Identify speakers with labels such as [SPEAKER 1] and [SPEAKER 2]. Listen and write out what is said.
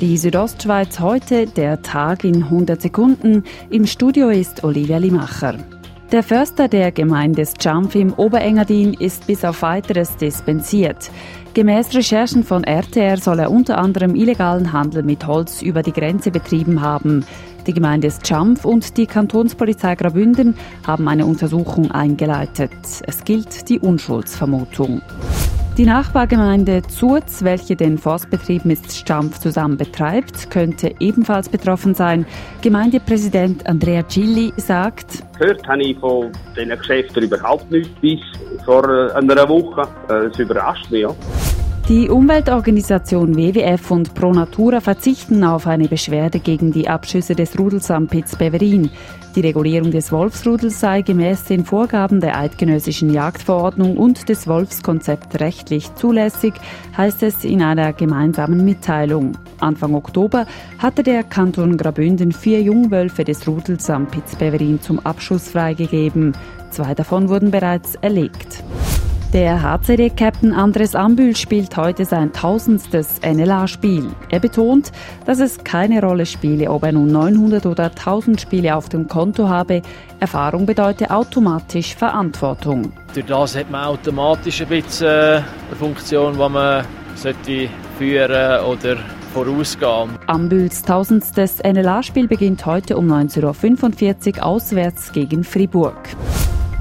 [SPEAKER 1] Die Südostschweiz heute, der Tag in 100 Sekunden. Im Studio ist Olivia Limacher. Der Förster der Gemeinde Schampf im Oberengadin ist bis auf weiteres dispensiert. Gemäß Recherchen von RTR soll er unter anderem illegalen Handel mit Holz über die Grenze betrieben haben. Die Gemeinde Schampf und die Kantonspolizei Graubünden haben eine Untersuchung eingeleitet. Es gilt die Unschuldsvermutung. Die Nachbargemeinde Zurz, welche den Forstbetrieb mit Stampf zusammen betreibt, könnte ebenfalls betroffen sein. Gemeindepräsident Andrea Gilli sagt,
[SPEAKER 2] Gehört habe ich von diesen Geschäften überhaupt nichts bis vor äh, einer Woche. Äh, es überrascht mich. Ja.
[SPEAKER 1] Die Umweltorganisation WWF und Pro Natura verzichten auf eine Beschwerde gegen die Abschüsse des Rudels am Piz Beverin. Die Regulierung des Wolfsrudels sei gemäß den Vorgaben der eidgenössischen Jagdverordnung und des Wolfskonzepts rechtlich zulässig, heißt es in einer gemeinsamen Mitteilung. Anfang Oktober hatte der Kanton Grabünden vier Jungwölfe des Rudels am Piz Beverin zum Abschuss freigegeben. Zwei davon wurden bereits erlegt. Der HCD-Captain Andres Ambül spielt heute sein tausendstes NLA-Spiel. Er betont, dass es keine Rolle spiele, ob er nun 900 oder 1000 Spiele auf dem Konto habe. Erfahrung bedeutet automatisch Verantwortung.
[SPEAKER 3] Durch das hat man automatisch ein bisschen äh, eine Funktion, die man sollte führen oder vorausgehen.
[SPEAKER 1] Ambüls tausendstes NLA-Spiel beginnt heute um 19.45 Uhr auswärts gegen Fribourg.